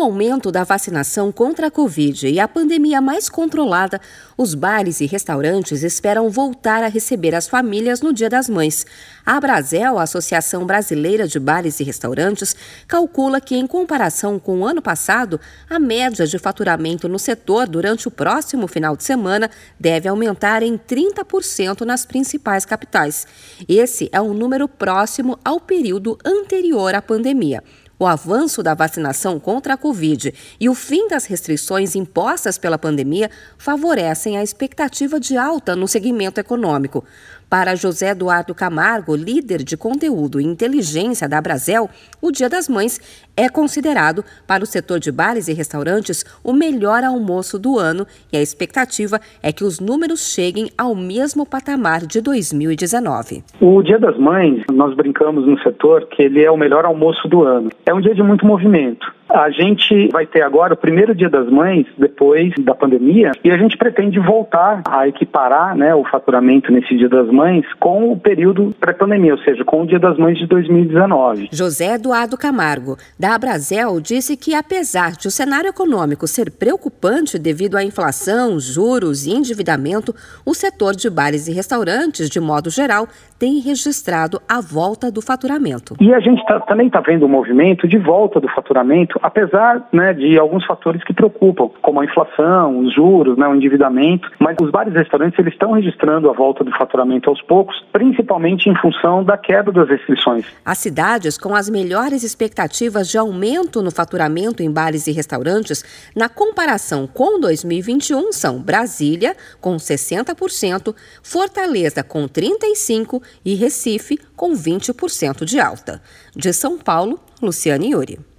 o aumento da vacinação contra a Covid e a pandemia mais controlada, os bares e restaurantes esperam voltar a receber as famílias no Dia das Mães. A Brasel, a Associação Brasileira de Bares e Restaurantes, calcula que, em comparação com o ano passado, a média de faturamento no setor durante o próximo final de semana deve aumentar em 30% nas principais capitais. Esse é um número próximo ao período anterior à pandemia. O avanço da vacinação contra a Covid e o fim das restrições impostas pela pandemia favorecem a expectativa de alta no segmento econômico. Para José Eduardo Camargo, líder de conteúdo e inteligência da Brasel, o Dia das Mães é considerado, para o setor de bares e restaurantes, o melhor almoço do ano e a expectativa é que os números cheguem ao mesmo patamar de 2019. O Dia das Mães, nós brincamos no setor que ele é o melhor almoço do ano. É um dia de muito movimento. A gente vai ter agora o primeiro Dia das Mães depois da pandemia e a gente pretende voltar a equiparar né, o faturamento nesse Dia das Mães com o período pré-pandemia, ou seja, com o Dia das Mães de 2019. José Eduardo Camargo, da Abrazel, disse que apesar de o cenário econômico ser preocupante devido à inflação, juros e endividamento, o setor de bares e restaurantes, de modo geral, tem registrado a volta do faturamento. E a gente tá, também está vendo o um movimento de volta do faturamento apesar né, de alguns fatores que preocupam, como a inflação, os juros, né, o endividamento, mas os bares e restaurantes eles estão registrando a volta do faturamento aos poucos, principalmente em função da queda das restrições. As cidades com as melhores expectativas de aumento no faturamento em bares e restaurantes, na comparação com 2021, são Brasília, com 60%, Fortaleza, com 35% e Recife, com 20% de alta. De São Paulo, Luciane Yuri.